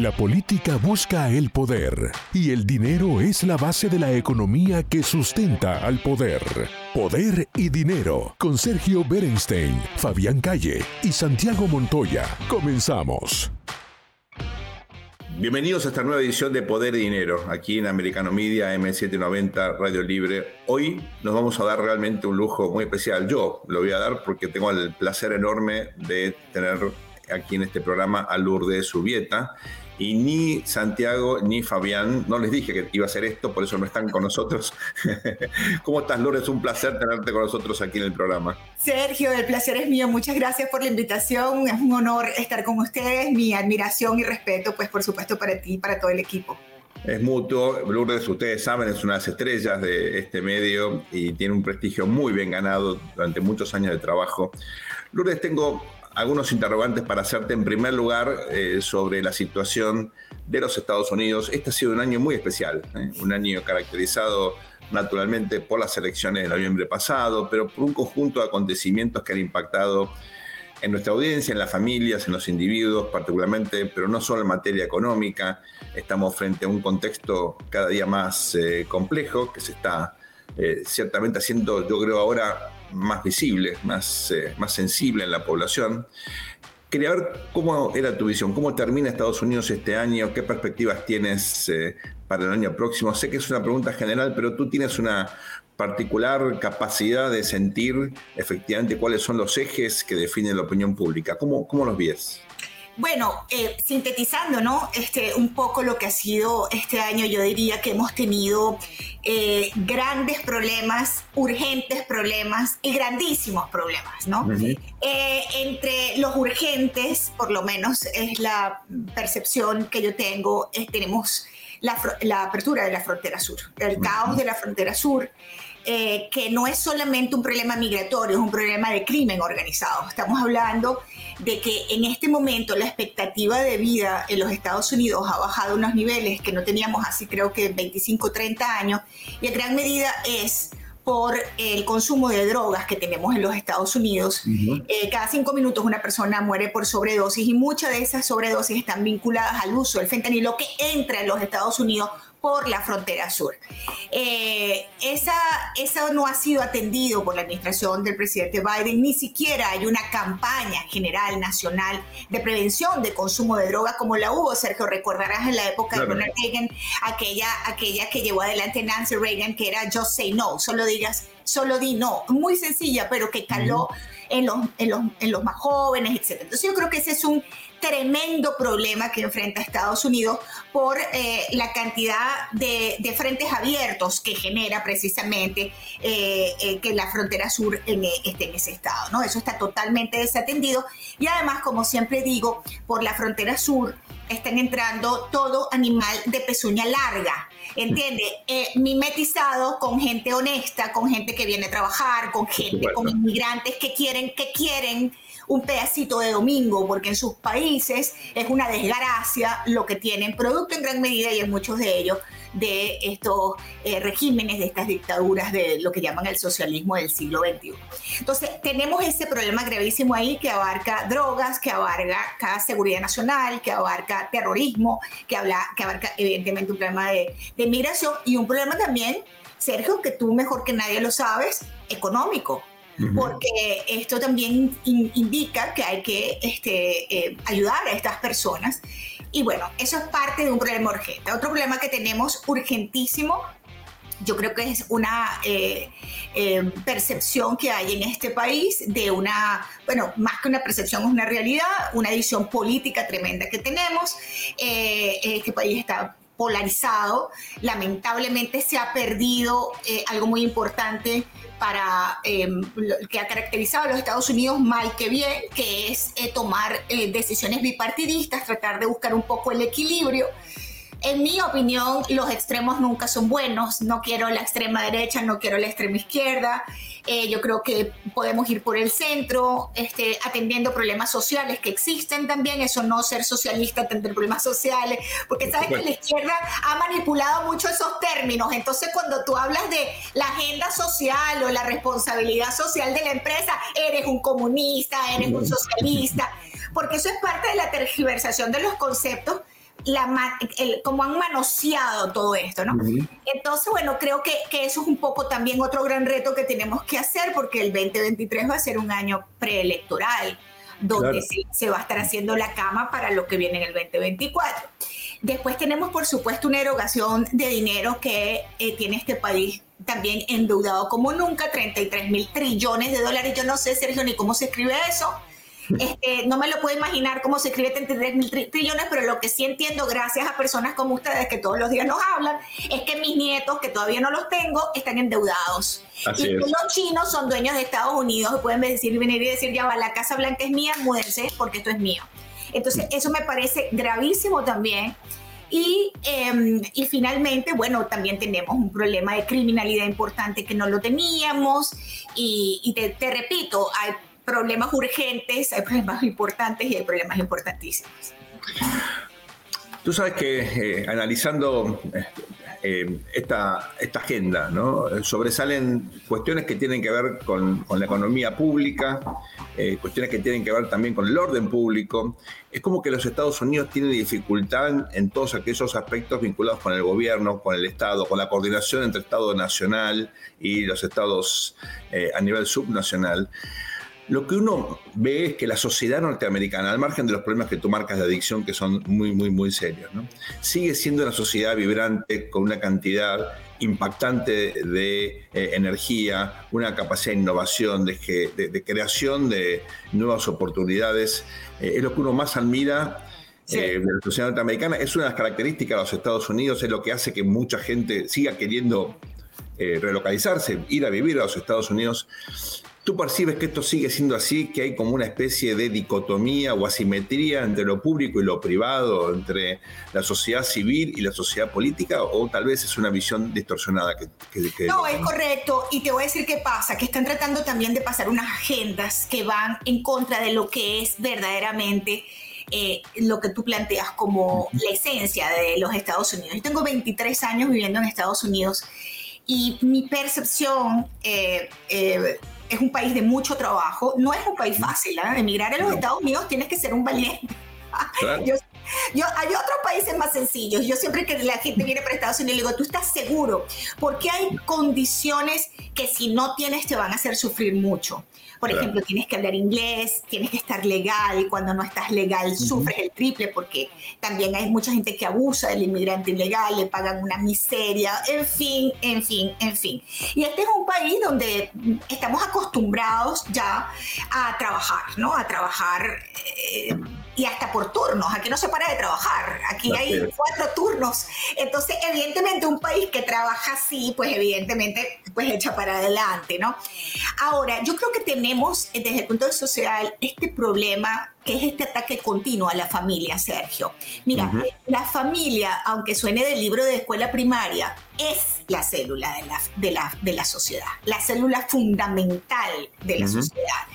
La política busca el poder y el dinero es la base de la economía que sustenta al poder. Poder y dinero con Sergio Berenstein, Fabián Calle y Santiago Montoya. Comenzamos. Bienvenidos a esta nueva edición de Poder y Dinero, aquí en Americano Media, M790, Radio Libre. Hoy nos vamos a dar realmente un lujo muy especial. Yo lo voy a dar porque tengo el placer enorme de tener aquí en este programa a Lourdes Subieta y ni Santiago ni Fabián, no les dije que iba a hacer esto, por eso no están con nosotros. ¿Cómo estás, Lourdes? Un placer tenerte con nosotros aquí en el programa. Sergio, el placer es mío. Muchas gracias por la invitación. Es un honor estar con ustedes. Mi admiración y respeto, pues por supuesto, para ti y para todo el equipo. Es mutuo. Lourdes, ustedes saben, es una de las estrellas de este medio y tiene un prestigio muy bien ganado durante muchos años de trabajo. Lourdes, tengo algunos interrogantes para hacerte en primer lugar eh, sobre la situación de los Estados Unidos. Este ha sido un año muy especial, ¿eh? un año caracterizado naturalmente por las elecciones de noviembre pasado, pero por un conjunto de acontecimientos que han impactado en nuestra audiencia, en las familias, en los individuos particularmente, pero no solo en materia económica. Estamos frente a un contexto cada día más eh, complejo que se está ciertamente haciendo, yo creo, ahora más visible, más, eh, más sensible en la población. Quería ver cómo era tu visión, cómo termina Estados Unidos este año, qué perspectivas tienes eh, para el año próximo. Sé que es una pregunta general, pero tú tienes una particular capacidad de sentir efectivamente cuáles son los ejes que definen la opinión pública. ¿Cómo, cómo los ves? Bueno, eh, sintetizando, ¿no? Este, un poco lo que ha sido este año, yo diría que hemos tenido eh, grandes problemas, urgentes problemas y grandísimos problemas, ¿no? Eh, entre los urgentes, por lo menos es la percepción que yo tengo, tenemos la, la, apertura de la frontera sur, el caos de la frontera sur. Eh, que no es solamente un problema migratorio, es un problema de crimen organizado. Estamos hablando de que en este momento la expectativa de vida en los Estados Unidos ha bajado a unos niveles que no teníamos así creo que 25, 30 años, y en gran medida es por el consumo de drogas que tenemos en los Estados Unidos. Eh, cada cinco minutos una persona muere por sobredosis y muchas de esas sobredosis están vinculadas al uso del fentanilo que entra en los Estados Unidos por la frontera sur. Eh, esa, eso no ha sido atendido por la administración del presidente Biden, ni siquiera hay una campaña general nacional de prevención de consumo de droga como la hubo, Sergio, recordarás en la época de Ronald Reagan, aquella, aquella que llevó adelante Nancy Reagan, que era just say no, solo digas, solo di no, muy sencilla, pero que caló en, los, en, los, en los más jóvenes, etc. Entonces yo creo que ese es un tremendo problema que enfrenta Estados Unidos por eh, la cantidad de, frentes abiertos que genera precisamente eh, eh, que la frontera sur esté en ese estado. ¿no? Eso está totalmente desatendido y además, como siempre digo, por la frontera sur están entrando todo animal de pezuña larga, ¿entiende? mimetizado con gente honesta, con gente que viene a trabajar, con gente, con inmigrantes que quieren, que quieren un pedacito de domingo, porque en sus países es una desgracia lo que tienen, producto en gran medida y en muchos de ellos de estos eh, regímenes, de estas dictaduras de lo que llaman el socialismo del siglo XXI. Entonces, tenemos ese problema gravísimo ahí que abarca drogas, que abarca seguridad nacional, que abarca terrorismo, que, habla, que abarca evidentemente un problema de, de migración y un problema también, Sergio, que tú mejor que nadie lo sabes, económico porque esto también indica que hay que este, eh, ayudar a estas personas. Y bueno, eso es parte de un problema urgente. Otro problema que tenemos urgentísimo yo creo que es una eh, eh, percepción que hay en este país de una, bueno, más que una percepción, es una realidad, una edición política tremenda que tenemos. este país está polarizado, lamentablemente se ha perdido algo muy importante para em, que ha caracterizado a los Estados Unidos mal que bien, que es eh, tomar eh, decisiones bipartidistas, tratar de buscar un poco el equilibrio. En mi opinión, los extremos nunca son buenos. No quiero la extrema derecha, no quiero la extrema izquierda. Eh, yo creo que podemos ir por el centro, este, atendiendo problemas sociales que existen también. Eso no ser socialista, atender problemas sociales, porque sabes que la izquierda ha manipulado mucho esos términos. Entonces, cuando tú hablas de la agenda social o la responsabilidad social de la empresa, eres un comunista, eres un socialista, porque eso es parte de la tergiversación de los conceptos la, el, cómo han manoseado todo esto, ¿no? Entonces, bueno, creo que, que, eso es un poco también otro gran reto que tenemos que hacer porque el 2023 va a ser un año preelectoral donde se, va a estar haciendo la cama para lo que viene en el 2024. Después tenemos, por supuesto, una erogación de dinero que eh, tiene este país también endeudado como nunca, 33 mil trillones de dólares. Yo no sé, Sergio, ni cómo se escribe eso. Este, no me lo puedo imaginar cómo se escribe 33 mil trillones, pero lo que sí entiendo, gracias a personas como ustedes que todos los días nos hablan, es que mis nietos, que todavía no los tengo, están endeudados. y que los chinos son dueños de Estados Unidos y pueden decir, venir y decir, ya va, la Casa Blanca es mía, múdense porque esto es mío. Entonces, eso me parece gravísimo también. Y, em, y, finalmente, bueno, también tenemos un problema de criminalidad importante que no lo teníamos. Y, y te, te, repito, hay problemas urgentes, hay problemas importantes y hay problemas importantísimos. Tú sabes que eh, analizando eh, eh, esta, agenda, ¿no? sobresalen cuestiones que tienen que ver con, con la economía pública, cuestiones que tienen que ver también con el orden público. Es como que los Estados Unidos tienen dificultad en todos aquellos aspectos vinculados con el gobierno, con el Estado, con la coordinación entre Estado nacional y los estados a nivel subnacional lo que uno ve es que la sociedad norteamericana, al margen de los problemas que tú marcas de adicción, que son muy, muy, muy serios, sigue siendo una sociedad vibrante con una cantidad impactante de eh, energía, una capacidad de innovación, de, creación de nuevas oportunidades. Eh, es lo que uno más admira eh, de la sociedad norteamericana. Es una de las características de los Estados Unidos, es lo que hace que mucha gente siga queriendo relocalizarse, ir a vivir a los Estados Unidos. ¿Tú percibes que esto sigue siendo así, que hay como una especie de dicotomía o asimetría entre lo público y lo privado, entre la sociedad civil y la sociedad política? ¿O tal vez es una visión distorsionada? Que, no, es correcto. Y te voy a decir qué pasa, que están tratando también de pasar unas agendas que van en contra de lo que es verdaderamente eh, lo que tú planteas como la esencia de los Estados Unidos. Yo tengo 23 años viviendo en Estados Unidos y mi percepción... Eh, eh, es un país de mucho trabajo, no es un país fácil. ¿eh? Emigrar a los Estados Unidos tienes que ser un valiente. Yo, hay otros países más sencillos. Yo siempre que la gente viene para Estados Unidos le digo, ¿tú estás seguro? Porque hay condiciones que si no tienes te van a hacer sufrir mucho. Por ejemplo, tienes que hablar inglés, tienes que estar legal y cuando no estás legal sufres el triple porque también hay mucha gente que abusa del inmigrante ilegal, le pagan una miseria, en fin, en fin, en fin. Y este es un país donde estamos acostumbrados ya a trabajar, ¿no? A trabajar. Eh, y hasta por turnos. Aquí no se para de trabajar. Aquí hay cuatro turnos. Entonces, evidentemente, un país que trabaja así, pues evidentemente, pues echa para adelante, ¿no? Ahora, yo creo que tenemos, eh, desde el punto de social, este problema que es este ataque continuo a la familia, Sergio. Mira, la familia, aunque suene del libro de escuela primaria, es la célula de la, de la, de la sociedad, la célula fundamental de la sociedad.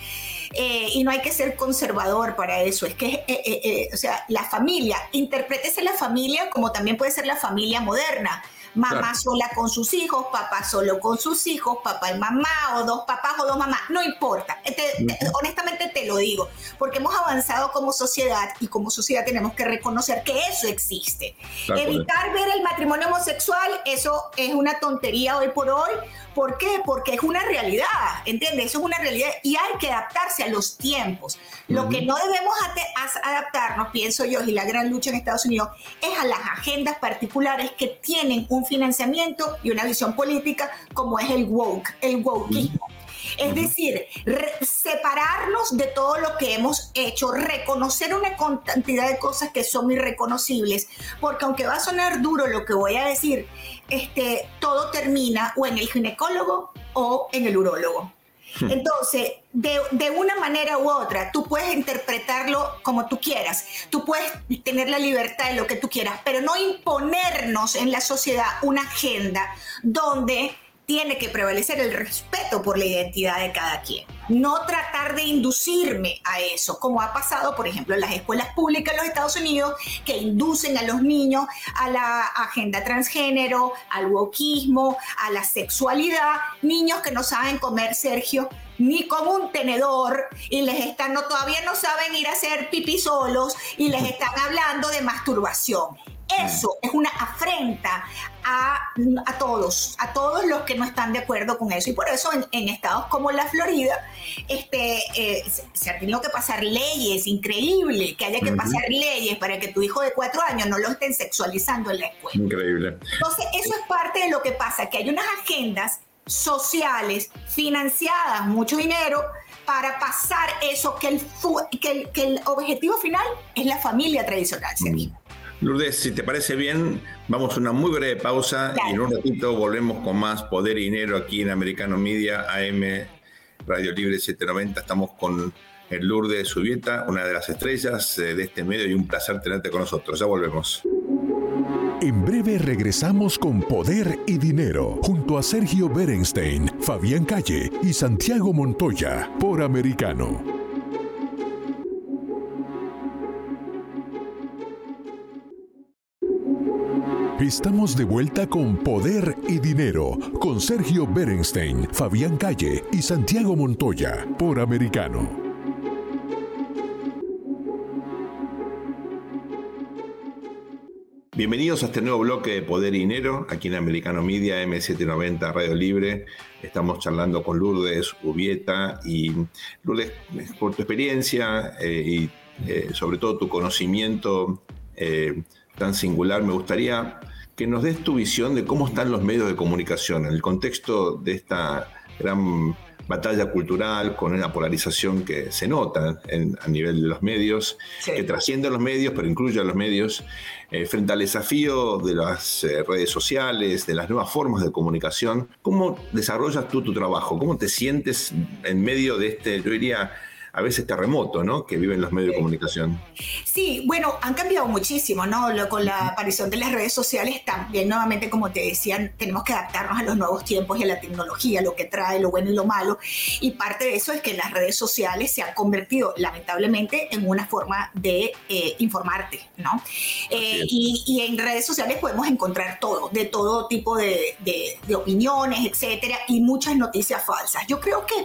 Eh, y no hay que ser conservador para eso. Es que, eh, eh, o sea, la familia, interprétese la familia como también puede ser la familia moderna mamá sola con sus hijos, papá solo con sus hijos, papá y mamá, o dos papás o dos mamás, no importa. honestamente te lo digo, porque hemos avanzado como sociedad y como sociedad tenemos que reconocer que eso existe. Evitar ver el matrimonio homosexual, eso es una tontería hoy por hoy. ¿Por qué? Porque es una realidad, ¿entiendes? Eso es una realidad y hay que adaptarse a los tiempos. Lo que no debemos adaptarnos, pienso yo, y la gran lucha en Estados Unidos, es a las agendas particulares que tienen un financiamiento y una visión política como es el woke, el wokeismo. Es decir, separarnos de todo lo que hemos hecho, reconocer una cantidad de cosas que son irreconocibles, porque aunque va a sonar duro lo que voy a decir, este, todo termina o en el ginecólogo o en el urólogo. Hmm. Entonces, de, de, una manera u otra, tú puedes interpretarlo como tú quieras, tú puedes tener la libertad de lo que tú quieras, pero no imponernos en la sociedad una agenda donde tiene que prevalecer el respeto por la identidad de cada quien. no tratar de inducirme a eso, como ha pasado, por ejemplo, en las escuelas públicas de los Estados Unidos, que inducen a los niños a la agenda transgénero, al wokismo, a la sexualidad, niños que no saben comer, Sergio, ni con un tenedor y les están, no, todavía no saben ir a hacer pipí solos y les están hablando de masturbación. Eso es una afrenta a, a, todos, a todos los que no están de acuerdo con eso. Y por eso en, estados como la Florida este, eh, se, han tenido que pasar leyes, increíble, que haya que pasar leyes para que tu hijo de cuatro años no lo estén sexualizando en la escuela. Increíble. Entonces, eso es parte de lo que pasa, que hay unas agendas sociales financiadas, mucho dinero, para pasar eso, que el, que que el objetivo final es la familia tradicional. Lourdes, si te parece bien, vamos a una muy breve pausa y en un ratito volvemos con más Poder y Dinero aquí en Americano Media, AM Radio Libre 790. Estamos con el Lourdes Subieta, una de las estrellas eh, de este medio y un placer tenerte con nosotros. Ya volvemos. En breve regresamos con Poder y Dinero junto a Sergio Berenstein, Fabián Calle y Santiago Montoya por Americano. Estamos de vuelta con Poder y Dinero con Sergio Berenstein, Fabián Calle y Santiago Montoya por Americano. Bienvenidos a este nuevo bloque de Poder y Dinero, aquí en Americano Media, M790 Radio Libre. Estamos charlando con Lourdes Ubieta y Lourdes, por tu experiencia eh, y eh, sobre todo tu conocimiento eh, tan singular, me gustaría que nos des tu visión de cómo están los medios de comunicación en el contexto de esta gran batalla cultural con una polarización que se nota a nivel de los medios, que trasciende a los medios, pero incluye a los medios, eh, frente al desafío de las eh, redes sociales, de las nuevas formas de comunicación. ¿Cómo desarrollas tú tu trabajo? ¿Cómo te sientes en medio de este, yo diría, a veces terremoto, ¿no? Que viven los medios de comunicación. Sí, bueno, han cambiado muchísimo, ¿no? con la aparición de las redes sociales también, nuevamente, como te decían, tenemos que adaptarnos a los nuevos tiempos y a la tecnología, lo que trae, lo bueno y lo malo. Y parte de eso es que las redes sociales se han convertido, lamentablemente, en una forma de eh, informarte, ¿no? Eh, y, en redes sociales podemos encontrar todo, de todo tipo de, opiniones, etcétera, y muchas noticias falsas. Yo creo que,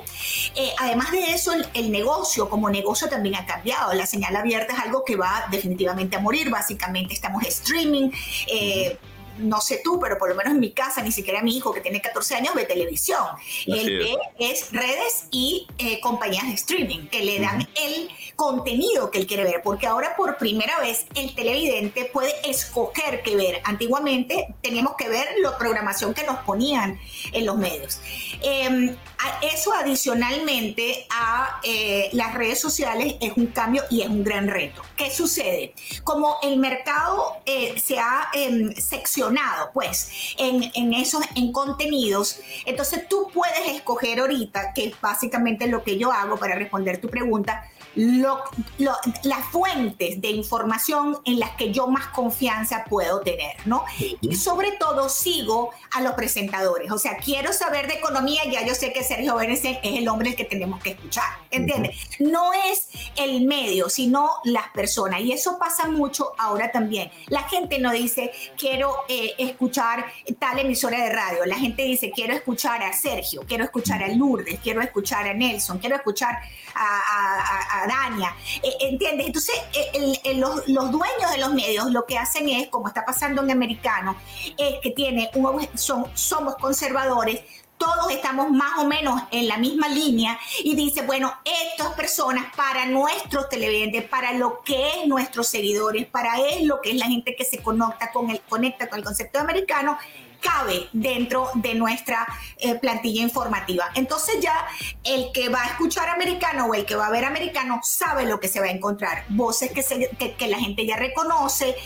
eh, además de eso, el negocio como negocio también ha cambiado. La señal abierta es algo que va definitivamente a morir. Básicamente estamos streaming. Eh, no sé tú, pero por lo menos en mi casa, ni siquiera mi hijo que tiene 14 años ve televisión. Él ve es redes y eh, compañías de streaming que le dan el contenido que él quiere ver, porque ahora por primera vez el televidente puede escoger qué ver. Antiguamente teníamos que ver la programación que nos ponían en los medios. Em, eso adicionalmente a eh, las redes sociales es un cambio y es un gran reto. ¿Qué sucede? Como el mercado eh, se ha em, seccionado pues en, en, esos en contenidos, entonces tú puedes escoger ahorita, que es básicamente lo que yo hago para responder tu pregunta, las fuentes de información en las que yo más confianza puedo tener, ¿no? Y sobre todo sigo a los presentadores, o sea, quiero saber de economía, ya yo sé que Sergio Vélez es el hombre que tenemos que escuchar, ¿entiendes? No es el medio, sino las personas, y eso pasa mucho ahora también. La gente no dice, quiero eh, escuchar tal emisora de radio, la gente dice, quiero escuchar a Sergio, quiero escuchar a Lourdes, quiero escuchar a Nelson, quiero escuchar a Daña, eh, ¿entiendes? Entonces, eh, los, dueños de los medios lo que hacen es, como está pasando en Americano, es que tiene un, son, somos conservadores, todos estamos más o menos en la misma línea y dice, bueno, estas personas para nuestros televidentes, para lo que es nuestros seguidores, para es lo que es la gente que se conecta con el, conecta con el concepto americano, cabe dentro de nuestra eh, plantilla informativa. Entonces ya el que va a escuchar americano o el que va a ver americano sabe lo que se va a encontrar. Voces que, que, la gente ya reconoce,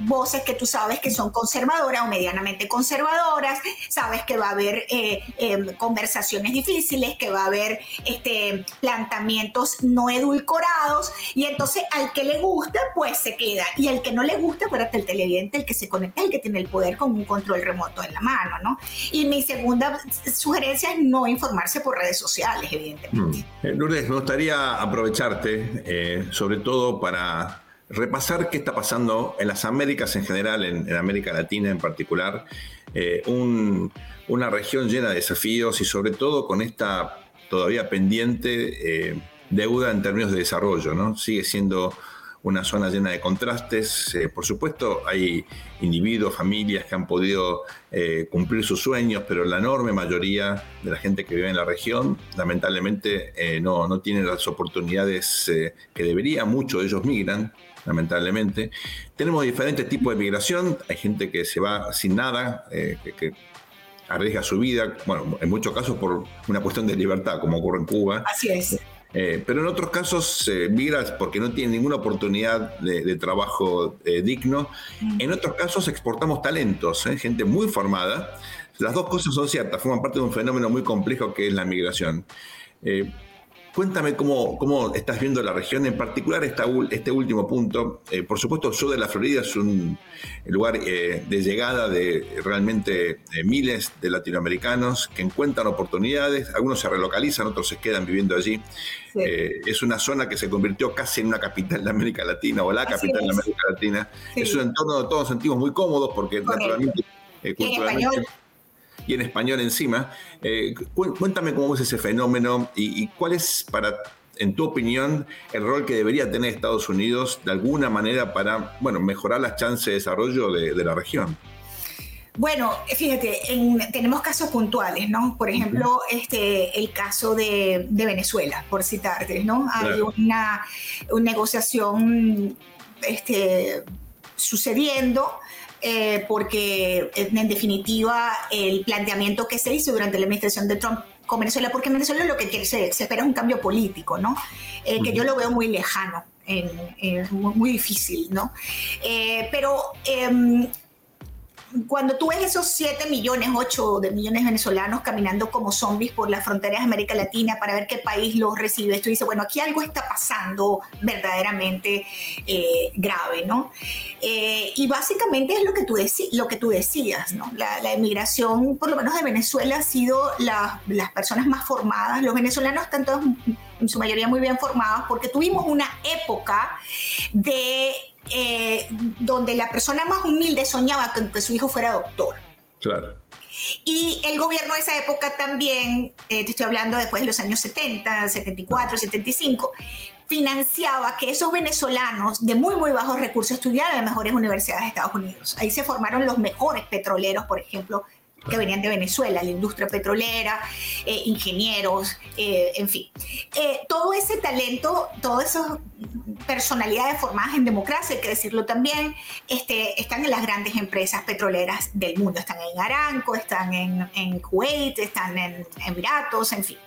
voces que tú sabes que son conservadoras o medianamente conservadoras, sabes que va a haber eh, em, conversaciones difíciles, que va a haber este, planteamientos no edulcorados y entonces al que le gusta pues se queda y al que no le gusta, acuérdate el televidente, el que se conecta, el que tiene el poder con un control remoto en la mano, ¿no? Y mi segunda sugerencia es no informarse por redes sociales, evidentemente. Mm. Eh, Lourdes, me gustaría aprovecharte, eh, sobre todo para repasar qué está pasando en las Américas en general, en, América Latina en particular, eh, una región llena de desafíos y sobre todo con esta todavía pendiente deuda en términos de desarrollo, ¿no? Sigue siendo una zona llena de contrastes. Eh, por supuesto, hay individuos, familias que han podido eh, cumplir sus sueños, pero la enorme mayoría de la gente que vive en la región, lamentablemente, eh, no, no tiene las oportunidades que debería. Muchos de ellos migran, lamentablemente. Tenemos diferentes tipos de migración. Hay gente que se va sin nada, que, que arriesga su vida, bueno, en muchos casos por una cuestión de libertad, como ocurre en Cuba. Así es. Eh, pero en otros casos eh, migras porque no tienen ninguna oportunidad de, trabajo eh, digno. Mm. En otros casos exportamos talentos, gente muy formada. Las dos cosas son ciertas, forman parte de un fenómeno muy complejo que es la migración. Cuéntame cómo, cómo, estás viendo la región, en particular esta, este último punto. Eh, por supuesto, el sur de la Florida es un lugar eh, de llegada de realmente miles de latinoamericanos que encuentran oportunidades. Algunos se relocalizan, otros se quedan viviendo allí. Eh, es una zona que se convirtió casi en una capital de América Latina o la capital de América Latina. Es un entorno de todos sentimos muy cómodos porque naturalmente, culturalmente y en español encima. Eh, cuéntame cómo es ese fenómeno y, cuál es, para, en tu opinión, el rol que debería tener Estados Unidos de alguna manera para bueno, mejorar las chances de desarrollo de, la región. Bueno, fíjate, tenemos casos puntuales, ¿no? Por ejemplo, este, el caso de, Venezuela, por citarte, ¿no? Hay una, una negociación este, sucediendo eh, porque en definitiva el planteamiento que se hizo durante la administración de Trump con Venezuela, porque en Venezuela lo que se, espera es un cambio político, ¿no? Eh, que yo lo veo muy lejano, muy, difícil, ¿no? Eh, pero em, cuando tú ves esos 7 millones, 8 de millones de venezolanos caminando como zombies por las fronteras de América Latina para ver qué país los recibe, tú dices, bueno, aquí algo está pasando verdaderamente eh, grave, ¿no? Eh, y básicamente es lo que tú, lo que tú decías, ¿no? La, la, emigración, por lo menos de Venezuela, ha sido las personas más formadas. Los venezolanos están todos en su mayoría muy bien formados porque tuvimos una época de eh, donde la persona más humilde soñaba que, su hijo fuera doctor. Claro. Y el gobierno de esa época también, eh, te estoy hablando después de los años 70, 74, 75, financiaba que esos venezolanos de muy, muy bajos recursos estudiaran en las mejores universidades de Estados Unidos. Ahí se formaron los mejores petroleros, por ejemplo, que venían de Venezuela, la industria petrolera, eh, ingenieros, eh, en fin. Eh, todo ese talento, todas esas personalidades formadas en democracia, hay que decirlo también, este, están en las grandes empresas petroleras del mundo. Están en Aranco, están en, en Kuwait, están en Emiratos, en fin.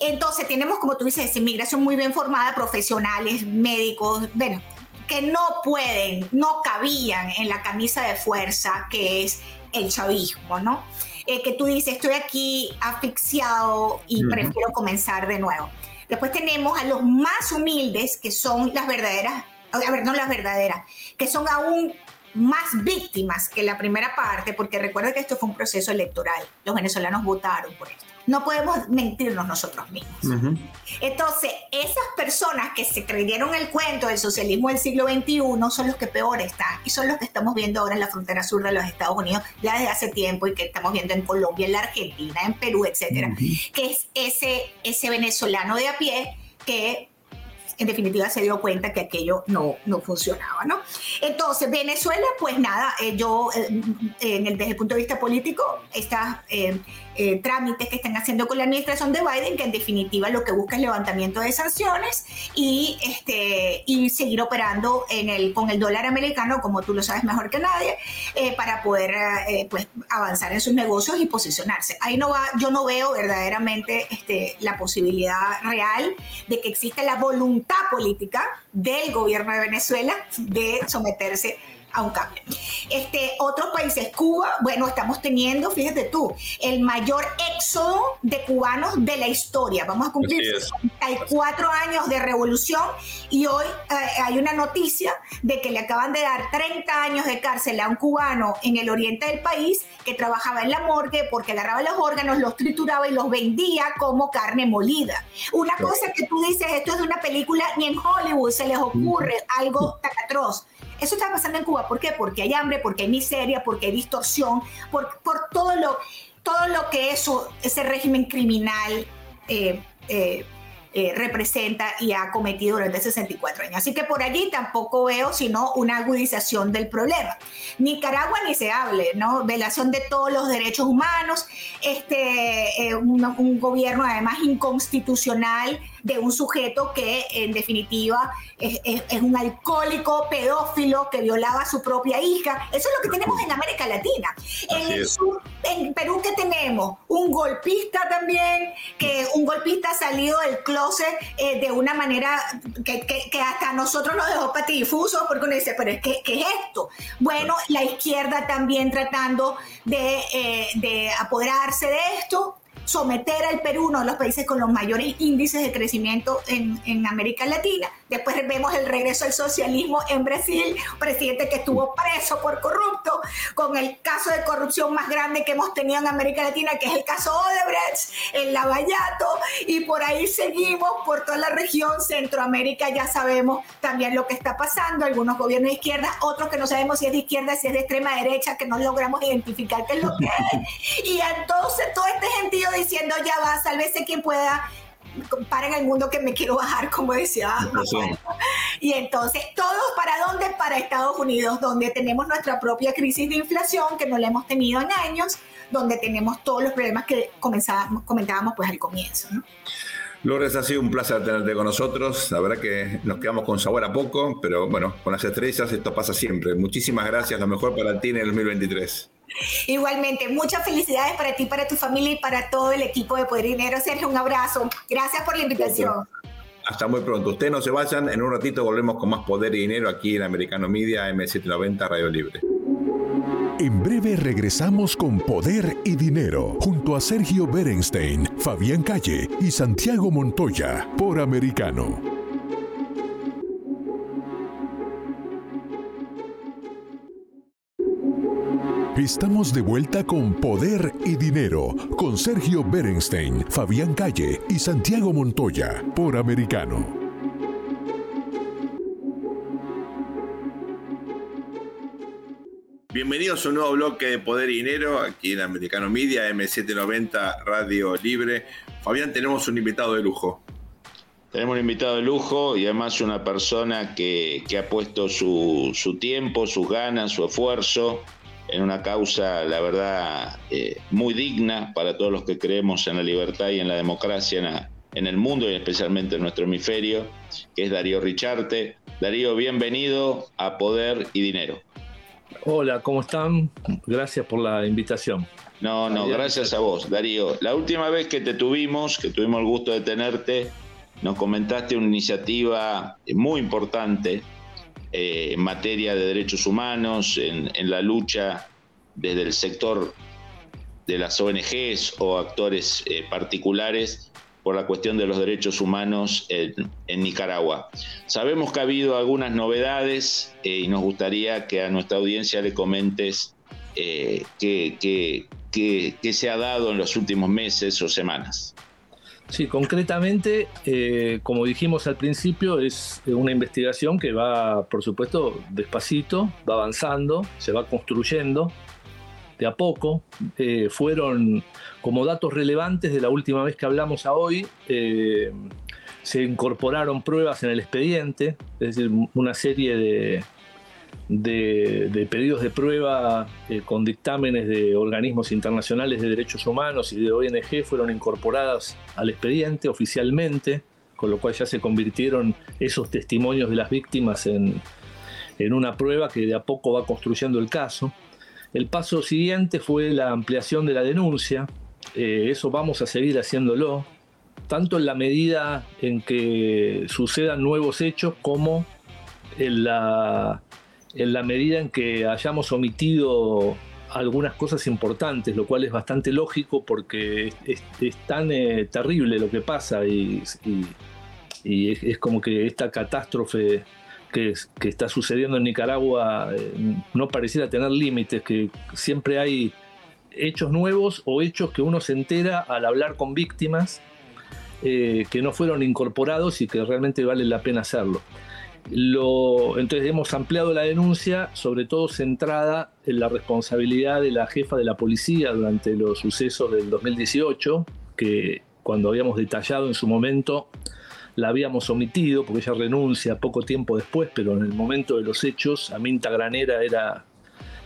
Entonces tenemos, como tú dices, inmigración muy bien formada, profesionales, médicos, bueno, que no pueden, no cabían en la camisa de fuerza que es el chavismo, ¿no? Eh, que tú dices, estoy aquí asfixiado y prefiero comenzar de nuevo. Después tenemos a los más humildes, que son las verdaderas, a ver, no las verdaderas, que son aún más víctimas que la primera parte, porque recuerda que esto fue un proceso electoral. Los venezolanos votaron por esto. No podemos mentirnos nosotros mismos. Entonces, esas personas que se creyeron el cuento del socialismo del siglo XXI son los que peor están y son los que estamos viendo ahora en la frontera sur de los Estados Unidos ya desde hace tiempo y que estamos viendo en Colombia, en la Argentina, en Perú, etcétera, que es ese, ese venezolano de a pie que en definitiva se dio cuenta que aquello no, no funcionaba, ¿no? Entonces, Venezuela, pues nada, eh, yo eh, en el, desde el punto de vista político, está eh, trámites que están haciendo con la administración de Biden, que en definitiva lo que busca es levantamiento de sanciones y, este, y seguir operando en el, con el dólar americano, como tú lo sabes mejor que nadie, eh, para poder eh, pues, avanzar en sus negocios y posicionarse. Ahí no va, yo no veo verdaderamente este, la posibilidad real de que exista la voluntad política del gobierno de Venezuela de someterse a un cambio. Este, otros países, Cuba, bueno, estamos teniendo, fíjate tú, el mayor éxodo de cubanos de la historia. Vamos a cumplir 64 años de revolución y hoy eh, hay una noticia de que le acaban de dar 30 años de cárcel a un cubano en el oriente del país que trabajaba en la morgue porque agarraba los órganos, los trituraba y los vendía como carne molida. Una cosa que tú dices, esto es de una película, ni en Hollywood se les ocurre algo tan atroz. Eso está pasando en Cuba. ¿Por qué? Porque hay hambre, porque hay miseria, porque hay distorsión, por, por todo, lo, todo lo que eso, ese régimen criminal eh, eh, eh, representa y ha cometido durante 64 años. Así que por allí tampoco veo sino una agudización del problema. Nicaragua ni se hable, ¿no? Violación de todos los derechos humanos, este, un gobierno además inconstitucional de un sujeto que en definitiva es, un alcohólico pedófilo que violaba a su propia hija. Eso es lo que tenemos en América Latina. En, en, Perú que tenemos un golpista también, que un golpista salido del closet eh, de una manera que, que, hasta nosotros nos dejó patidifusos porque uno dice, pero es que ¿qué es esto? Bueno, la izquierda también tratando de, eh, de apoderarse de esto someter al Perú, uno de los países con los mayores índices de crecimiento en, en, América Latina. Después vemos el regreso al socialismo en Brasil, presidente que estuvo preso por corrupto, con el caso de corrupción más grande que hemos tenido en América Latina, que es el caso Odebrecht, el Lavallato, y por ahí seguimos por toda la región, Centroamérica, ya sabemos también lo que está pasando, algunos gobiernos de izquierda, otros que no sabemos si es de izquierda, si es de extrema derecha, que no logramos identificar qué es lo que es. Y entonces todo este gentío diciendo ya va, sálvese quien pueda, en el mundo que me quiero bajar, como decía. Y entonces, ¿todos para dónde? Para Estados Unidos, donde tenemos nuestra propia crisis de inflación que no la hemos tenido en años, donde tenemos todos los problemas que comenzábamos, comentábamos pues al comienzo. ¿no? Lourdes, ha sido un placer tenerte con nosotros. La verdad que nos quedamos con sabor a poco, pero bueno, con las estrellas esto pasa siempre. Muchísimas gracias, lo mejor para ti en el 2023. Igualmente, muchas felicidades para ti, para tu familia y para todo el equipo de Poder Dinero. Sergio, un abrazo. Gracias por la invitación. Hasta muy pronto. Ustedes no se vayan. En un ratito volvemos con más Poder y Dinero aquí en Americano Media M790 Radio Libre. En breve regresamos con Poder y Dinero junto a Sergio Berenstein, Fabián Calle y Santiago Montoya por Americano. Estamos de vuelta con Poder y Dinero, con Sergio Berenstein, Fabián Calle y Santiago Montoya, por Americano. Bienvenidos a un nuevo bloque de Poder y Dinero aquí en Americano Media, M790 Radio Libre. Fabián, tenemos un invitado de lujo. Tenemos un invitado de lujo y además una persona que, ha puesto su, su tiempo, sus ganas, su esfuerzo en una causa, la verdad, eh, muy digna para todos los que creemos en la libertad y en la democracia en, el mundo y especialmente en nuestro hemisferio, que es Darío Richarte. Darío, bienvenido a Poder y Dinero. Hola, ¿cómo están? Gracias por la invitación. No, no, gracias a vos, Darío. La última vez que te tuvimos, que tuvimos el gusto de tenerte, nos comentaste una iniciativa muy importante eh, en materia de derechos humanos, en, la lucha desde el sector de las ONGs o actores eh, particulares por la cuestión de los derechos humanos en, Nicaragua. Sabemos que ha habido algunas novedades eh, y nos gustaría que a nuestra audiencia le comentes qué, qué se ha dado en los últimos meses o semanas. Sí, concretamente, eh, como dijimos al principio, es una investigación que va, por supuesto, despacito, va avanzando, se va construyendo de a poco. Eh, fueron como datos relevantes de la última vez que hablamos a hoy. Eh, se incorporaron pruebas en el expediente, es decir, una serie de, de, pedidos de prueba eh, con dictámenes de organismos internacionales de derechos humanos y de ONG fueron incorporadas al expediente oficialmente, con lo cual ya se convirtieron esos testimonios de las víctimas en, una prueba que de a poco va construyendo el caso. El paso siguiente fue la ampliación de la denuncia, eh, eso vamos a seguir haciéndolo, tanto en la medida en que sucedan nuevos hechos como en la en la medida en que hayamos omitido algunas cosas importantes, lo cual es bastante lógico porque es, tan eh, terrible lo que pasa y, es, como que esta catástrofe que, está sucediendo en Nicaragua eh, no pareciera tener límites, que siempre hay hechos nuevos o hechos que uno se entera al hablar con víctimas eh, que no fueron incorporados y que realmente vale la pena hacerlo. Lo, entonces hemos ampliado la denuncia, sobre todo centrada en la responsabilidad de la jefa de la policía durante los sucesos del 2018, que cuando habíamos detallado en su momento la habíamos omitido porque ella renuncia poco tiempo después, pero en el momento de los hechos Aminta Granera era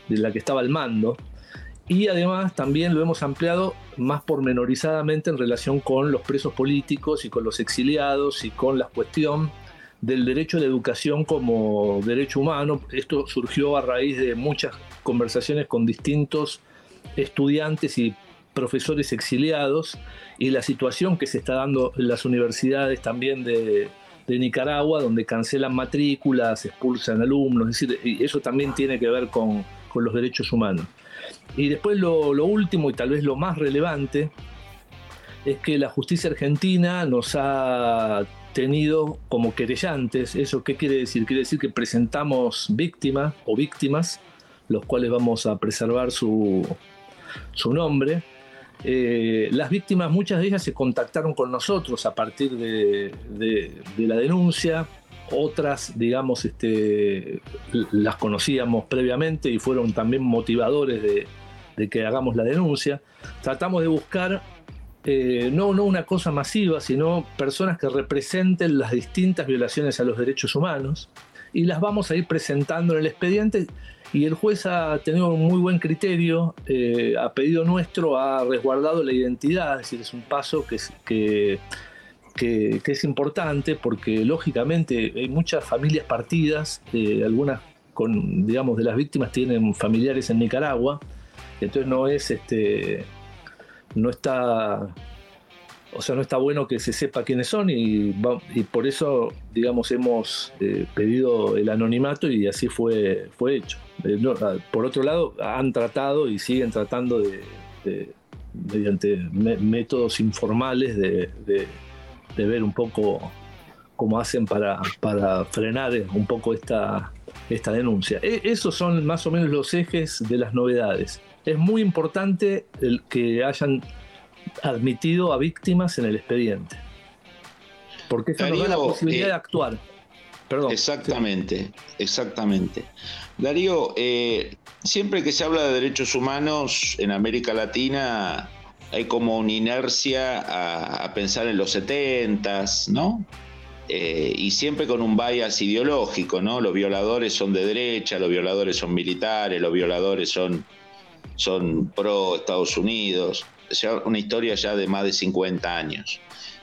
de la que estaba al mando. Y además también lo hemos ampliado más pormenorizadamente en relación con los presos políticos y con los exiliados y con la cuestión del derecho a la educación como derecho humano. Esto surgió a raíz de muchas conversaciones con distintos estudiantes y profesores exiliados y la situación que se está dando en las universidades también de, Nicaragua, donde cancelan matrículas, expulsan alumnos, es decir, y eso también tiene que ver con, los derechos humanos. Y después lo último y tal vez lo más relevante es que la justicia argentina nos ha tenido como querellantes. ¿Eso qué quiere decir? Quiere decir que presentamos víctimas o víctimas, los cuales vamos a preservar su, su nombre. Eh, las víctimas, muchas de ellas se contactaron con nosotros a partir de, la denuncia, otras, digamos, este, las conocíamos previamente y fueron también motivadores de, de que hagamos la denuncia. Tratamos de buscar eh, no, no una cosa masiva, sino personas que representen las distintas violaciones a los derechos humanos y las vamos a ir presentando en el expediente y el juez ha tenido un muy buen criterio, eh, a pedido nuestro ha resguardado la identidad, es decir, es un paso que, que, que, es importante porque lógicamente hay muchas familias partidas, eh, algunas con, digamos, de las víctimas tienen familiares en Nicaragua, entonces no es este no está, o sea, no está bueno que se sepa quiénes son y, por eso, digamos, hemos eh, pedido el anonimato y así fue, fue hecho. Eh, ah, por otro lado, han tratado y siguen tratando de, mediante métodos informales de, ver un poco cómo hacen para, para frenar un poco esta, esta denuncia. E, esos son más o menos los ejes de las novedades es muy importante el que hayan admitido a víctimas en el expediente. Porque eso nos da la posibilidad de eh, actuar. Perdón. Exactamente, exactamente. Darío, eh, siempre que se habla de derechos humanos en América Latina hay como una inercia a, pensar en los setentas, ¿no? Eh, y siempre con un bias ideológico, ¿no? Los violadores son de derecha, los violadores son militares, los violadores son son pro Estados Unidos, una historia ya de más de 50 años.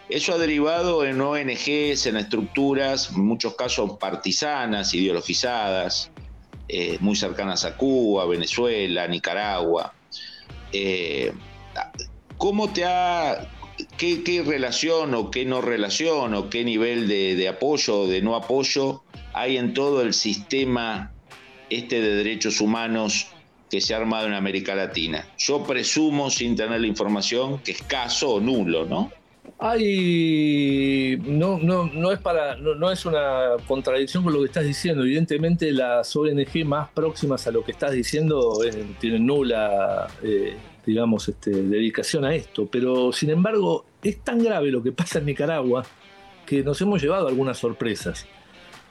Eso ha derivado en ONGs, en estructuras, en muchos casos partisanas, ideologizadas, eh, muy cercanas a Cuba, Venezuela, Nicaragua. Eh, ¿Cómo te ha, qué, relación o qué no relación o qué nivel de, de apoyo o de no apoyo hay en todo el sistema este de derechos humanos que se ha armado en América Latina. Yo presumo, sin tener la información, que es escaso o nulo, ¿no? Hay, no, no, no es para, no, es una contradicción con lo que estás diciendo. Evidentemente las ONG más próximas a lo que estás diciendo eh, tienen nula, eh, digamos, este, dedicación a esto. Pero sin embargo es tan grave lo que pasa en Nicaragua que nos hemos llevado algunas sorpresas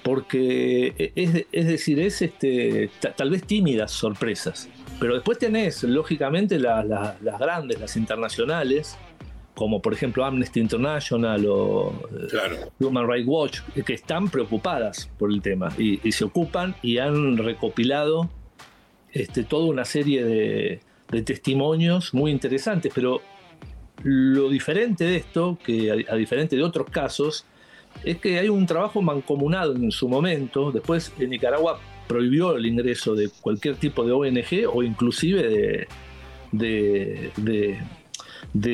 porque e, es, es decir, es este, tal vez tímidas sorpresas, pero después tenés, lógicamente, las grandes, las internacionales, como por ejemplo Amnesty International o eh, Human Rights Watch, que están preocupadas por el tema y, se ocupan y han recopilado este, toda una serie de, testimonios muy interesantes, pero lo diferente de esto, que a, a diferente de otros casos, es que hay un trabajo mancomunado en su momento. Después en Nicaragua prohibió el ingreso de cualquier tipo de ONG o inclusive de,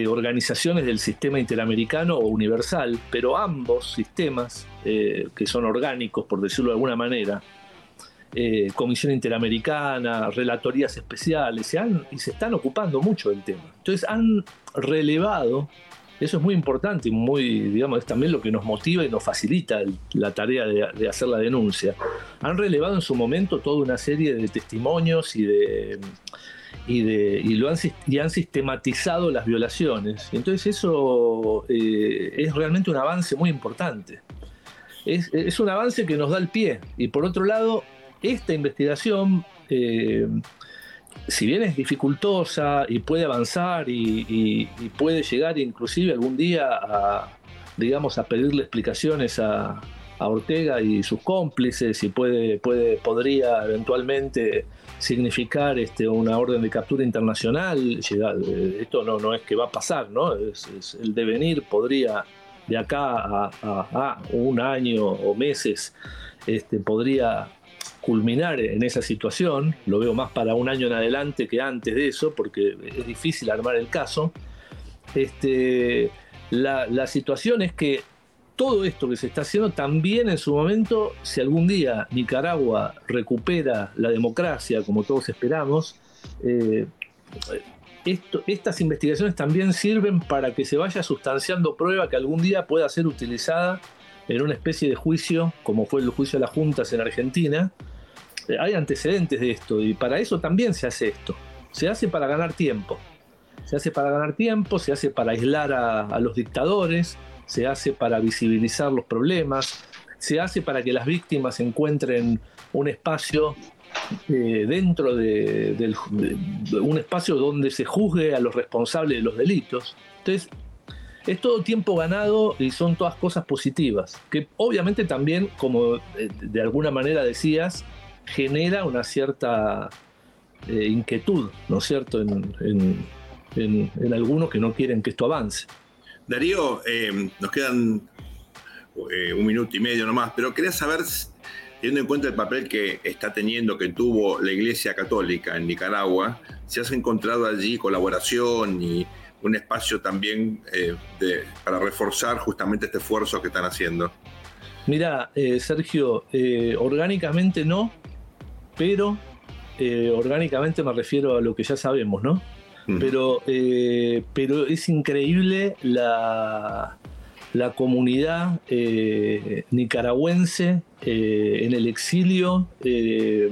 organizaciones del sistema interamericano o universal, pero ambos sistemas, eh, que son orgánicos por decirlo de alguna manera, eh, Comisión Interamericana, relatorías especiales, se han, y se están ocupando mucho del tema. Entonces han relevado, eso es muy importante y muy, digamos, es también lo que nos motiva y nos facilita la tarea de, hacer la denuncia. Han relevado en su momento toda una serie de testimonios y de y, de, y, lo han, y han sistematizado las violaciones. Entonces eso eh, es realmente un avance muy importante. Es, un avance que nos da el pie. Y por otro lado, esta investigación, eh, si bien es dificultosa y puede avanzar y, puede llegar inclusive algún día a, digamos, a pedirle explicaciones a, Ortega y sus cómplices y puede, puede, podría eventualmente significar este, una orden de captura internacional. Eh, esto no, no es que va a pasar, ¿no? Es, el devenir podría de acá a, a, un año o meses este, podría culminar en esa situación, lo veo más para un año en adelante que antes de eso, porque es difícil armar el caso. Este, la, situación es que todo esto que se está haciendo también en su momento, si algún día Nicaragua recupera la democracia como todos esperamos, eh, estas investigaciones también sirven para que se vaya sustanciando prueba que algún día pueda ser utilizada en una especie de juicio, como fue el juicio de las juntas en Argentina, hay antecedentes de esto y para eso también se hace esto. Se hace para ganar tiempo. Se hace para ganar tiempo, se hace para aislar a, los dictadores, se hace para visibilizar los problemas, se hace para que las víctimas encuentren un espacio eh, dentro de, un espacio donde se juzgue a los responsables de los delitos. Entonces, es todo tiempo ganado y son todas cosas positivas, que obviamente también, como eh, de alguna manera decías, genera una cierta eh, inquietud, ¿no es cierto?, en, algunos que no quieren que esto avance. Darío, eh, nos quedan eh, un minuto y medio nomás, pero quería saber, teniendo en cuenta el papel que está teniendo, que tuvo la Iglesia Católica en Nicaragua, si has encontrado allí colaboración y un espacio también para reforzar justamente este esfuerzo que están haciendo. Mira, Sergio, orgánicamente no, pero eh, orgánicamente me refiero a lo que ya sabemos, ¿no? pero, eh, pero es increíble la, la comunidad eh, nicaragüense en el exilio que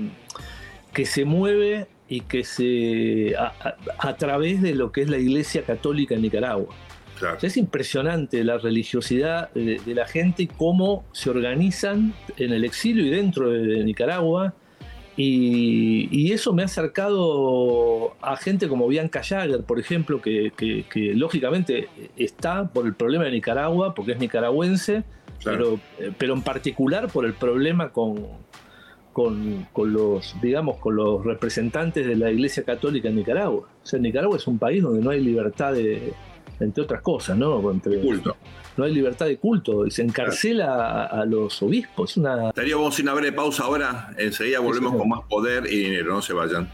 se mueve y que se a, través de lo que es la Iglesia Católica en Nicaragua. es impresionante la religiosidad de, la gente y cómo se organizan en el exilio y dentro de Nicaragua y, eso me ha acercado a gente como Bianca Jagger, por ejemplo, que, lógicamente está por el problema de Nicaragua, porque es nicaragüense, pero, eh, pero en particular por el problema con, con, los, digamos, con los representantes de la Iglesia Católica en Nicaragua. O sea, Nicaragua es un país donde no hay libertad de, entre otras cosas, ¿no? Entre, culto. No hay libertad de culto y se encarcela a, los obispos. Una... Estaría vamos a una breve pausa ahora. Enseguida volvemos con más poder y dinero. No se vayan.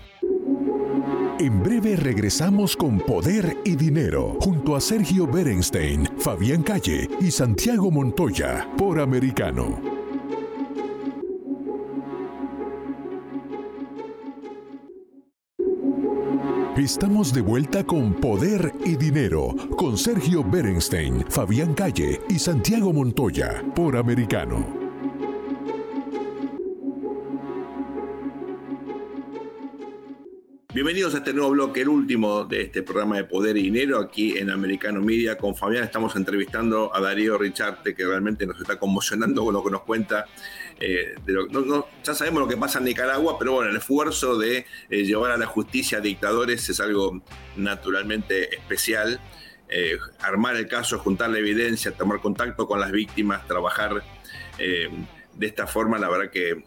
En breve regresamos con Poder y Dinero junto a Sergio Berenstein, Fabián Calle y Santiago Montoya por Americano. Estamos de vuelta con Poder y Dinero, con Sergio Berenstein, Fabián Calle y Santiago Montoya, por Americano. Bienvenidos a este nuevo bloque, el último de este programa de Poder y Dinero aquí en Americano Media. Con Fabián estamos entrevistando a Darío Richarte, que realmente nos está conmocionando con lo que nos cuenta eh, ya sabemos lo que pasa en Nicaragua, pero bueno, el esfuerzo de eh, llevar a la justicia a dictadores es algo naturalmente especial. Eh, armar el caso, juntar la evidencia, tomar contacto con las víctimas, trabajar de esta forma, la verdad que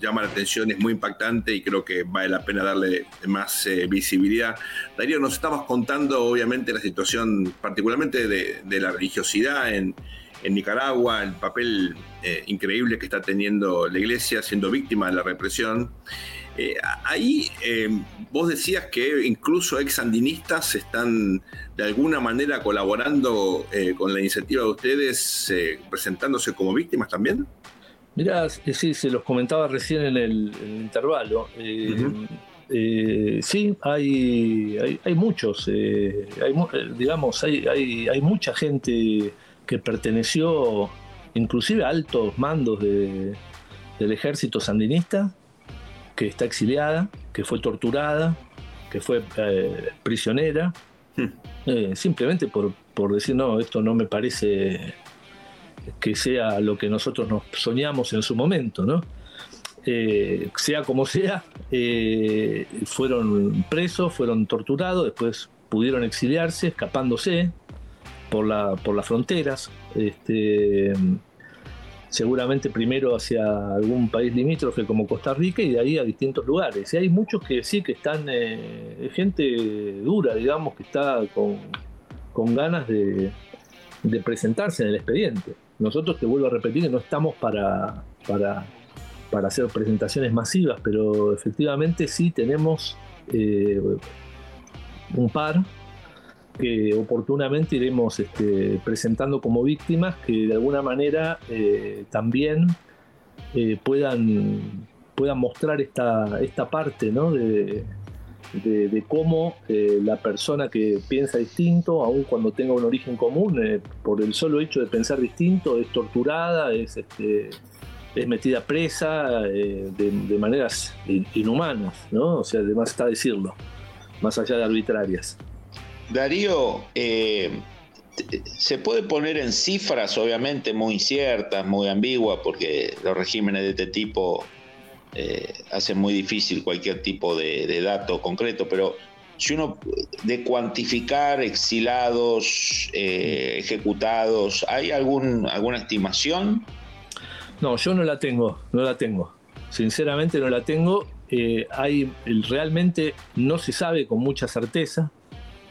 llama la atención, es muy impactante y creo que vale la pena darle más visibilidad. Darío, nos estamos contando obviamente la situación particularmente de la religiosidad en, en Nicaragua, el papel eh, increíble que está teniendo la iglesia siendo víctima de la represión. Eh, ahí eh, vos decías que incluso ex sandinistas están de alguna manera colaborando con la iniciativa de ustedes, presentándose como víctimas también. Mirá, sí, se los comentaba recién en el, intervalo. Eh, sí, hay, hay, muchos, hay, digamos, hay, hay, mucha gente que perteneció inclusive a altos mandos del ejército sandinista, que está exiliada, que fue torturada, que fue prisionera, hmm. simplemente por, por decir, no, esto no me parece que sea lo que nosotros nos soñamos en su momento, ¿no? Eh, sea como sea, eh, fueron presos, fueron torturados, después pudieron exiliarse, escapándose por, la, por las fronteras, este, seguramente primero hacia algún país limítrofe como Costa Rica y de ahí a distintos lugares. Y hay muchos que sí, que están, eh, gente dura, digamos, que está con, ganas de presentarse en el expediente. Nosotros, te vuelvo a repetir, que no estamos para, para, hacer presentaciones masivas, pero efectivamente sí tenemos eh, un par que oportunamente iremos este, presentando como víctimas que de alguna manera eh, también eh, puedan, puedan mostrar esta, esta parte ¿no? de, de, cómo eh, la persona que piensa distinto, aun cuando tenga un origen común, eh, por el solo hecho de pensar distinto, es torturada, es, este, es metida presa eh, de, maneras inhumanas, ¿no? O sea, además está decirlo, más allá de arbitrarias. Darío, se puede poner en cifras, obviamente, muy inciertas, muy ambiguas, porque los regímenes de este tipo eh, hace muy difícil cualquier tipo de, dato concreto, pero si uno de cuantificar exilados, eh, ejecutados, ¿hay algún, alguna estimación? No, yo no la tengo, no la tengo. Sinceramente no la tengo. Eh, hay, realmente no se sabe con mucha certeza,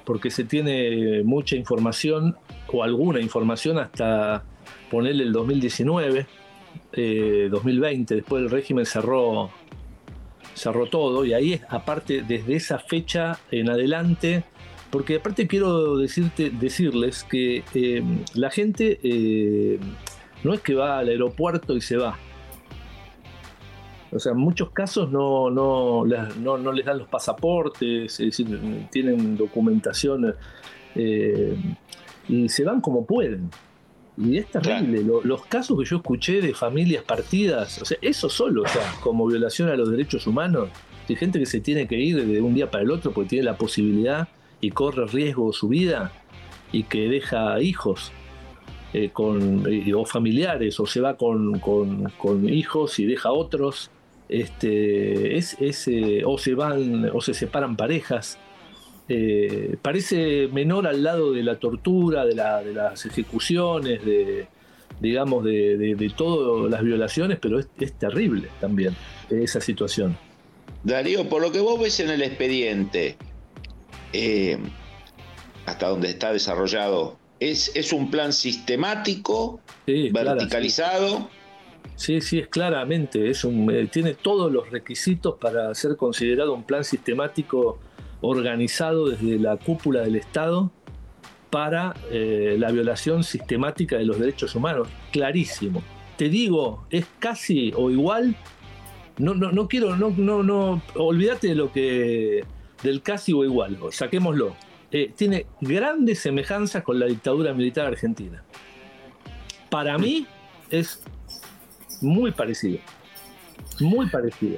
porque se tiene mucha información o alguna información hasta ponerle el 2019 2020, eh, después el régimen cerró, cerró todo y ahí aparte desde esa fecha en adelante, porque aparte quiero decirte, decirles que eh, la gente eh, no es que va al aeropuerto y se va. O sea, en muchos casos no, no, no, les dan los pasaportes, es tienen documentación y se van como pueden. Y es terrible. los casos que yo escuché de familias partidas, o sea, eso solo, o sea, como violación a los derechos humanos, de gente que se tiene que ir de un día para el otro porque tiene la posibilidad y corre riesgo su vida y que deja hijos eh, con, o familiares o se va con, hijos y deja otros. Este, es, eh, o se van o se separan parejas eh, parece menor al lado de la tortura, de, las ejecuciones, de, digamos, de, todas las violaciones, pero es, terrible también esa situación. Darío, por lo que vos ves en el expediente, eh, hasta donde está desarrollado, ¿es, es un plan sistemático, verticalizado? Sí, sí, es claramente, es un, eh, tiene todos los requisitos para ser considerado un plan sistemático organizado desde la cúpula del Estado para eh, la violación sistemática de los derechos humanos. Clarísimo. Te digo, es casi o igual. No, no, no quiero, no, no, no. Olvídate de lo que. del casi o igual. Saquémoslo. Eh, tiene grandes semejanzas con la dictadura militar argentina. Para mí es muy parecido. Muy parecido.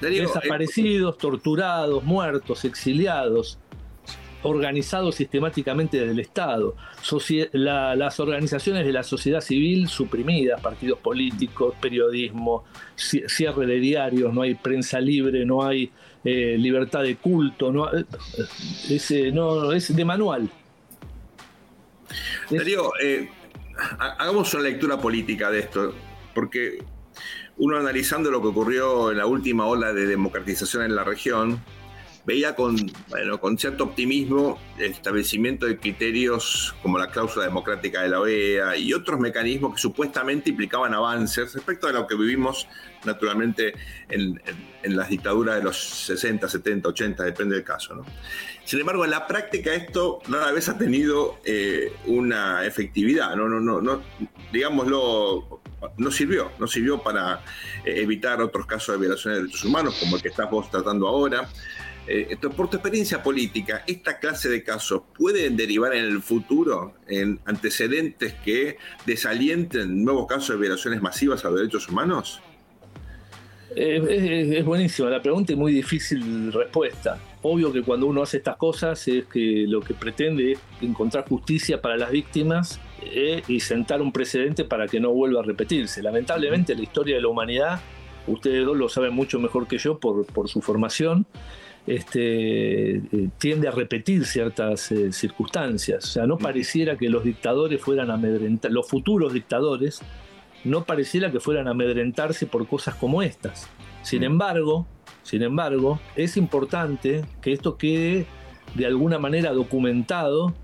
Desaparecidos, torturados, muertos, exiliados, organizados sistemáticamente desde el Estado, las organizaciones de la sociedad civil suprimidas, partidos políticos, periodismo, cierre de diarios, no hay prensa libre, no hay eh, libertad de culto, no, eh, es, no, es de manual. Darío, eh, hagamos una lectura política de esto, porque uno analizando lo que ocurrió en la última ola de democratización en la región, veía con, bueno, con cierto optimismo el establecimiento de criterios como la cláusula democrática de la OEA y otros mecanismos que supuestamente implicaban avances respecto a lo que vivimos naturalmente en, las dictaduras de los 60, 70, 80, depende del caso. ¿no? Sin embargo, en la práctica esto rara vez ha tenido eh, una efectividad, no, no, no, no, digámoslo no sirvió, no sirvió para eh, evitar otros casos de violaciones de derechos humanos, como el que estás vos tratando ahora. Eh, por tu experiencia política, ¿esta clase de casos pueden derivar en el futuro en antecedentes que desalienten nuevos casos de violaciones masivas a los derechos humanos? es, buenísima la pregunta y muy difícil respuesta. Obvio que cuando uno hace estas cosas es que lo que pretende es encontrar justicia para las víctimas eh, y sentar un precedente para que no vuelva a repetirse. Lamentablemente la historia de la humanidad, ustedes dos lo saben mucho mejor que yo por, por su formación, este, eh, tiende a repetir ciertas eh, circunstancias. O sea, no pareciera que los dictadores fueran amedrentar, los futuros dictadores no pareciera que fueran a amedrentarse por cosas como estas. Sin embargo, sin embargo, es importante que esto quede de alguna manera documentado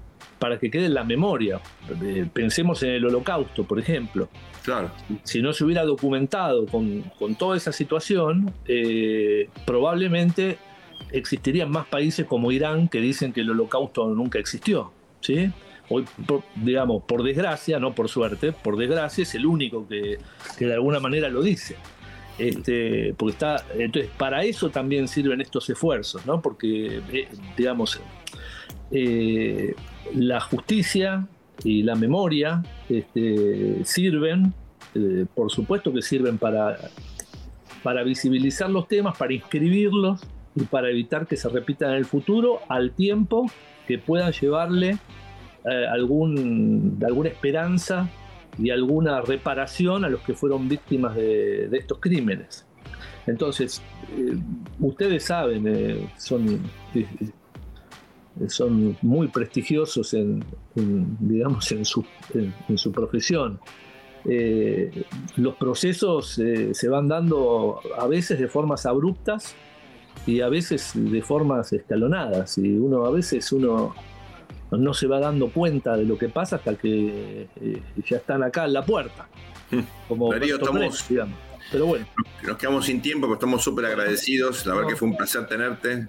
para que quede en la memoria. Eh, pensemos en el holocausto, por ejemplo. Claro. Si no se hubiera documentado con, toda esa situación, probablemente existirían más países como Irán que dicen que el holocausto nunca existió. ¿sí? Hoy, digamos, por desgracia, no por suerte, por desgracia es el único que, de alguna manera lo dice. Este, porque está, entonces, para eso también sirven estos esfuerzos, ¿no? Porque, eh, digamos, eh, la justicia y la memoria este, sirven, eh, por supuesto que sirven para, para visibilizar los temas, para inscribirlos y para evitar que se repitan en el futuro al tiempo que puedan llevarle eh, algún, alguna esperanza y alguna reparación a los que fueron víctimas de, estos crímenes. Entonces, ustedes saben, son, son muy prestigiosos en, digamos, en su, en su profesión. los procesos se van dando a veces de formas abruptas y a veces de formas escalonadas. Y uno a veces uno no se va dando cuenta de lo que pasa hasta que eh, ya están acá en la puerta. Hmm. Como Darío, estamos, Pero bueno. Nos quedamos sin tiempo, pero estamos súper agradecidos. La verdad que fue un placer tenerte.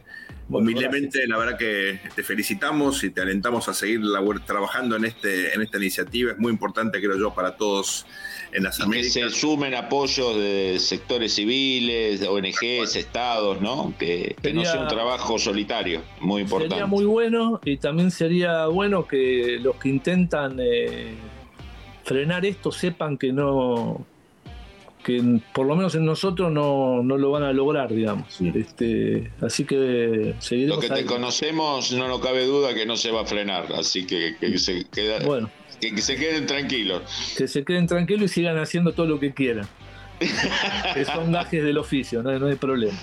Humildemente, la verdad que te felicitamos y te alentamos a seguir trabajando en, este, en esta iniciativa. Es muy importante, creo yo, para todos en las Américas. Que se sumen apoyos de sectores civiles, de ONGs, estados, ¿no? Que, no sea un trabajo solitario, muy importante. Sería muy bueno y también sería bueno que los que intentan eh, frenar esto sepan que no que por lo menos en nosotros no, lo van a lograr, digamos. Este, así que seguiremos. Lo que te conocemos, no nos cabe duda que no se va a frenar, así que, se queda, bueno, que, se queden tranquilos. Que se queden tranquilos y sigan haciendo todo lo que quieran. que son gajes del oficio, no, no hay problema.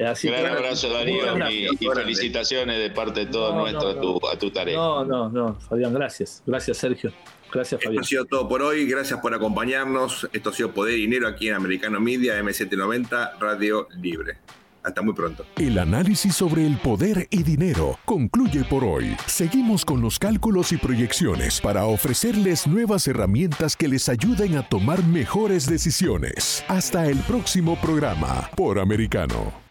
Así Gran abrazo, Darío, y, felicitaciones de parte de todos nuestros a, tu, a tu tarea. No, no, no, Fabián, gracias. Gracias, Sergio. Gracias, Fabián. Esto ha sido todo por hoy. Gracias por acompañarnos. Esto ha sido Poder y Dinero aquí en Americano Media, M790, Radio Libre. Hasta muy pronto. El análisis sobre el poder y dinero concluye por hoy. Seguimos con los cálculos y proyecciones para ofrecerles nuevas herramientas que les ayuden a tomar mejores decisiones. Hasta el próximo programa por Americano.